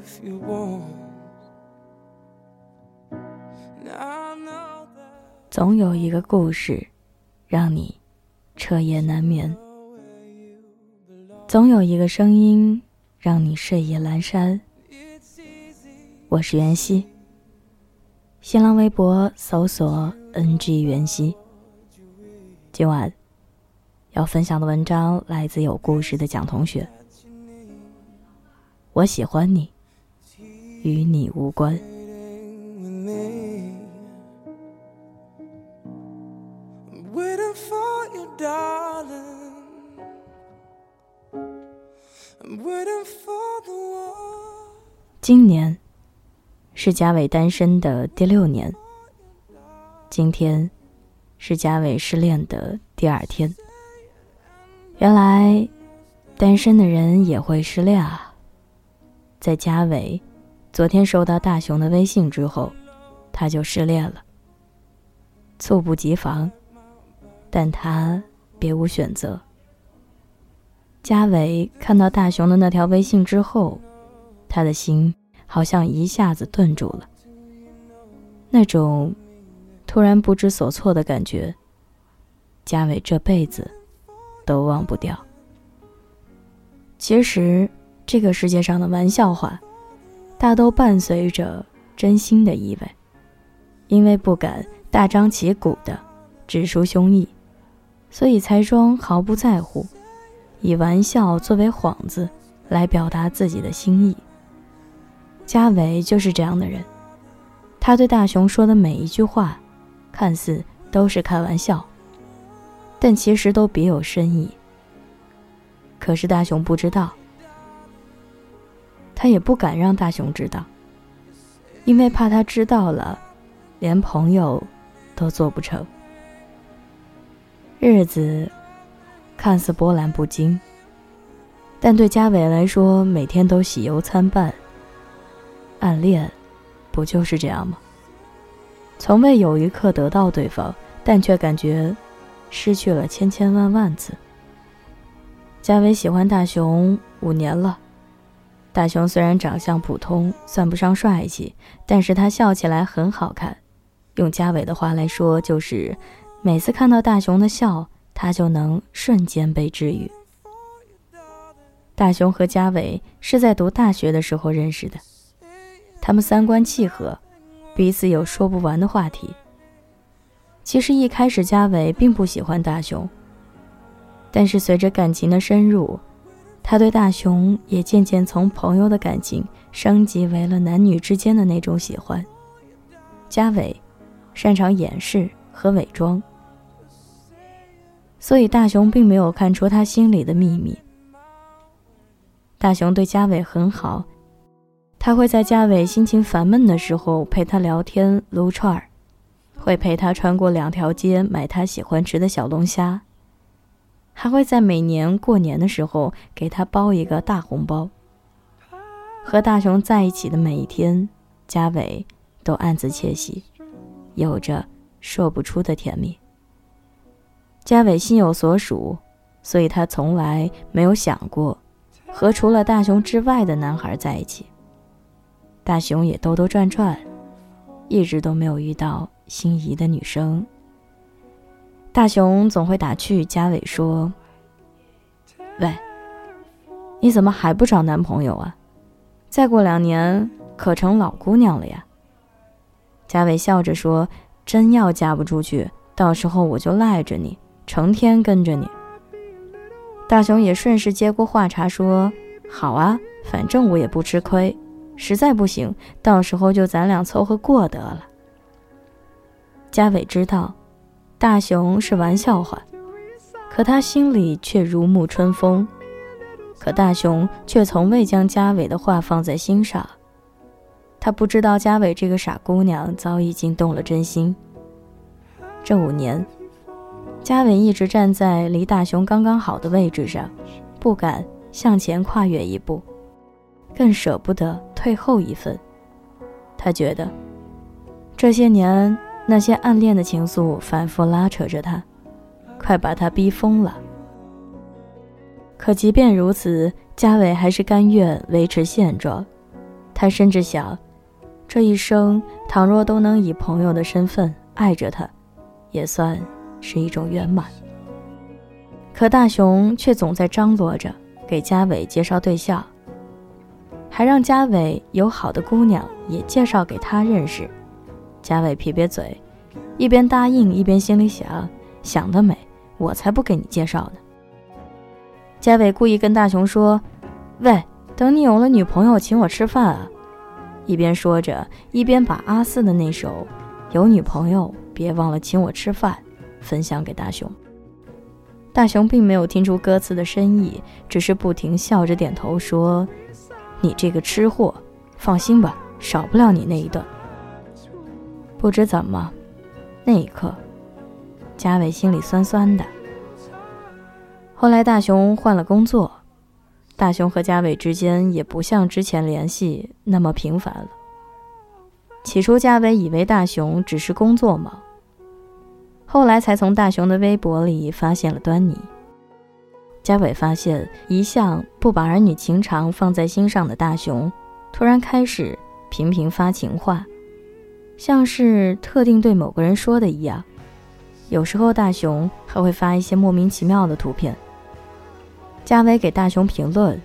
if you want. 总有一个故事，让你彻夜难眠；总有一个声音，让你睡意阑珊。我是袁熙，新浪微博搜索 “ng 袁熙”。今晚要分享的文章来自有故事的蒋同学。我喜欢你，与你无关。今年是贾伟单身的第六年今天是贾伟失恋的第二天。原来单身的人也会失恋啊在嘉伟昨天收到大雄的微信之后，他就失恋了。猝不及防，但他别无选择。嘉伟看到大雄的那条微信之后，他的心好像一下子顿住了，那种突然不知所措的感觉，嘉伟这辈子都忘不掉。其实，这个世界上的玩笑话，大都伴随着真心的意味，因为不敢大张旗鼓的直抒胸臆，所以才装毫不在乎，以玩笑作为幌子来表达自己的心意。嘉伟就是这样的人，他对大雄说的每一句话，看似都是开玩笑，但其实都别有深意。可是大雄不知道，他也不敢让大雄知道，因为怕他知道了，连朋友都做不成。日子看似波澜不惊，但对嘉伟来说，每天都喜忧参半。暗恋，不就是这样吗？从未有一刻得到对方，但却感觉失去了千千万万次。嘉伟喜欢大雄五年了，大雄虽然长相普通，算不上帅气，但是他笑起来很好看。用嘉伟的话来说，就是每次看到大雄的笑，他就能瞬间被治愈。大雄和嘉伟是在读大学的时候认识的。他们三观契合，彼此有说不完的话题。其实一开始嘉伟并不喜欢大雄，但是随着感情的深入，他对大雄也渐渐从朋友的感情升级为了男女之间的那种喜欢。嘉伟擅长掩饰和伪装，所以大雄并没有看出他心里的秘密。大雄对嘉伟很好。他会在嘉伟心情烦闷的时候陪他聊天撸串儿，会陪他穿过两条街买他喜欢吃的小龙虾，还会在每年过年的时候给他包一个大红包。和大雄在一起的每一天，嘉伟都暗自窃喜，有着说不出的甜蜜。嘉伟心有所属，所以他从来没有想过和除了大雄之外的男孩在一起。大雄也兜兜转转，一直都没有遇到心仪的女生。大雄总会打趣嘉伟说：“喂，你怎么还不找男朋友啊？再过两年可成老姑娘了呀。”嘉伟笑着说：“真要嫁不出去，到时候我就赖着你，成天跟着你。”大雄也顺势接过话茬说：“好啊，反正我也不吃亏。”实在不行，到时候就咱俩凑合过得了。嘉伟知道，大雄是玩笑话，可他心里却如沐春风。可大雄却从未将嘉伟的话放在心上，他不知道嘉伟这个傻姑娘早已经动了真心。这五年，嘉伟一直站在离大雄刚刚好的位置上，不敢向前跨越一步。更舍不得退后一分。他觉得，这些年那些暗恋的情愫反复拉扯着他，快把他逼疯了。可即便如此，嘉伟还是甘愿维持现状，他甚至想，这一生倘若都能以朋友的身份爱着他，也算是一种圆满。可大雄却总在张罗着给嘉伟介绍对象，还让嘉伟有好的姑娘也介绍给他认识。嘉伟撇撇嘴，一边答应一边心里想：想得美，我才不给你介绍呢。嘉伟故意跟大雄说：“喂，等你有了女朋友，请我吃饭啊！”一边说着，一边把阿四的那首“有女朋友别忘了请我吃饭”分享给大雄。大雄并没有听出歌词的深意，只是不停笑着点头说：“你这个吃货，放心吧，少不了你那一顿。”不知怎么，那一刻，嘉伟心里酸酸的。后来大雄换了工作，大雄和嘉伟之间也不像之前联系那么频繁了。起初嘉伟以为大雄只是工作忙，后来才从大雄的微博里发现了端倪。嘉伟发现一向不把儿女情长放在心上的大雄，突然开始频频发情话，像是特定对某个人说的一样。有时候大雄还会发一些莫名其妙的图片。嘉伟给大雄评论，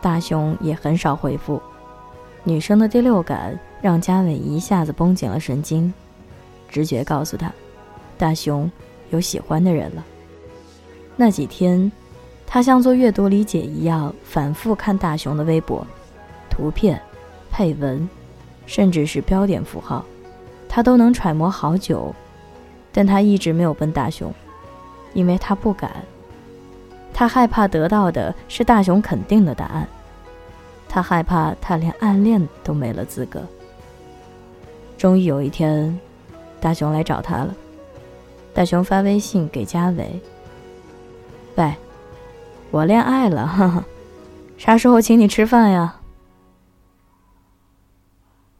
大雄也很少回复。女生的第六感让嘉伟一下子绷紧了神经，直觉告诉他，大雄有喜欢的人了。那几天，他像做阅读理解一样，反复看大雄的微博，图片、配文，甚至是标点符号，他都能揣摩好久。但他一直没有问大雄，因为他不敢。他害怕得到的是大雄肯定的答案，他害怕他连暗恋都没了资格。终于有一天，大雄来找他了。大雄发微信给嘉伟：“喂，我恋爱了，哈哈，啥时候请你吃饭呀？”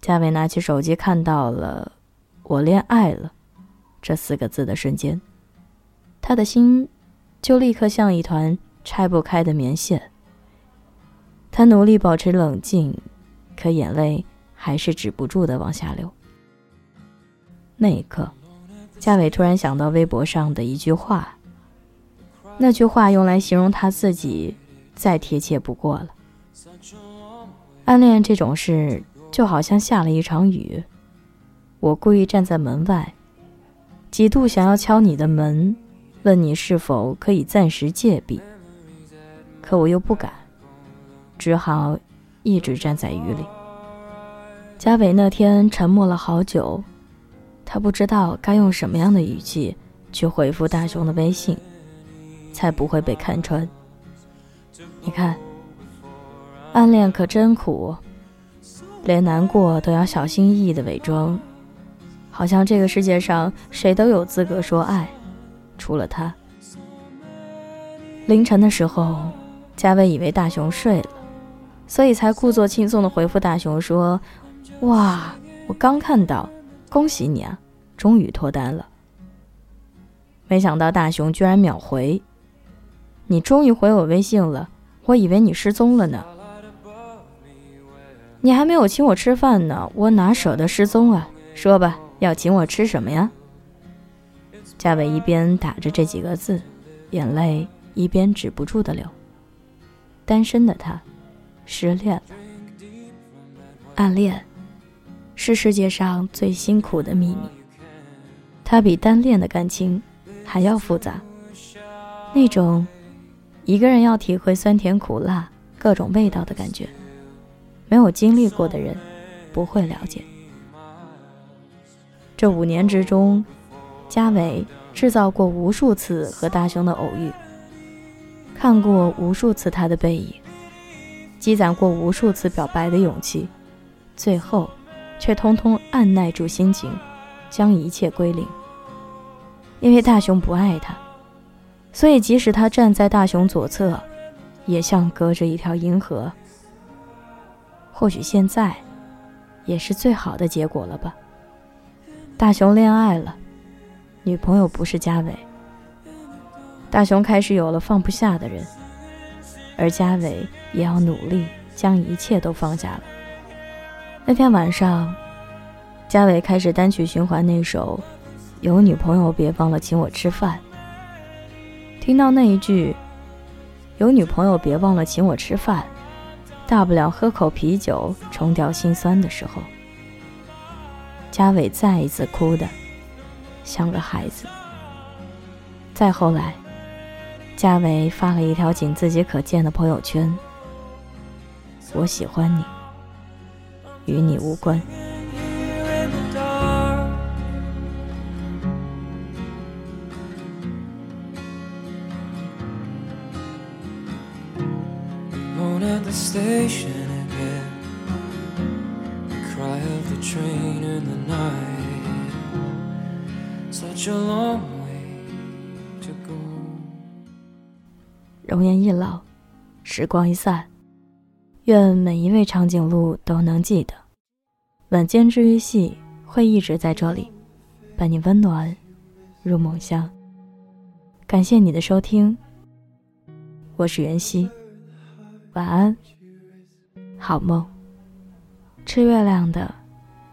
嘉伟拿起手机，看到了“我恋爱了”这四个字的瞬间，他的心。就立刻像一团拆不开的棉线。他努力保持冷静，可眼泪还是止不住的往下流。那一刻，嘉伟突然想到微博上的一句话。那句话用来形容他自己，再贴切不过了。暗恋这种事，就好像下了一场雨。我故意站在门外，几度想要敲你的门。问你是否可以暂时戒笔，可我又不敢，只好一直站在雨里。嘉伟那天沉默了好久，他不知道该用什么样的语气去回复大雄的微信，才不会被看穿。你看，暗恋可真苦，连难过都要小心翼翼的伪装，好像这个世界上谁都有资格说爱。除了他，凌晨的时候，嘉伟以为大雄睡了，所以才故作轻松的回复大雄说：“哇，我刚看到，恭喜你啊，终于脱单了。”没想到大雄居然秒回：“你终于回我微信了，我以为你失踪了呢。你还没有请我吃饭呢，我哪舍得失踪啊？说吧，要请我吃什么呀？”嘉伟一边打着这几个字，眼泪一边止不住的流。单身的他，失恋了。暗恋，是世界上最辛苦的秘密。它比单恋的感情还要复杂。那种，一个人要体会酸甜苦辣各种味道的感觉，没有经历过的人，不会了解。这五年之中。嘉伟制造过无数次和大雄的偶遇，看过无数次他的背影，积攒过无数次表白的勇气，最后却通通按耐住心情，将一切归零。因为大雄不爱他，所以即使他站在大雄左侧，也像隔着一条银河。或许现在，也是最好的结果了吧。大雄恋爱了。女朋友不是嘉伟，大雄开始有了放不下的人，而嘉伟也要努力将一切都放下了。那天晚上，嘉伟开始单曲循环那首《有女朋友别忘了请我吃饭》。听到那一句“有女朋友别忘了请我吃饭”，大不了喝口啤酒冲掉心酸的时候，嘉伟再一次哭的像个孩子。再后来，嘉伟发了一条仅自己可见的朋友圈：“我喜欢你。”与你无关。容颜易老，时光一散。愿每一位长颈鹿都能记得，晚间治愈系会一直在这里，伴你温暖入梦乡。感谢你的收听，我是袁熙，晚安，好梦，吃月亮的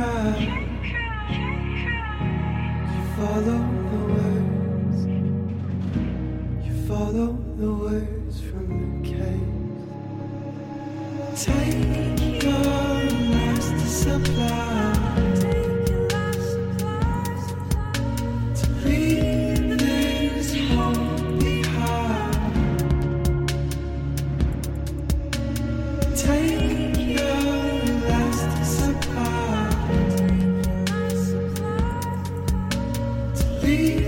you follow the words. You follow the words from the cave. Take your last supply. You.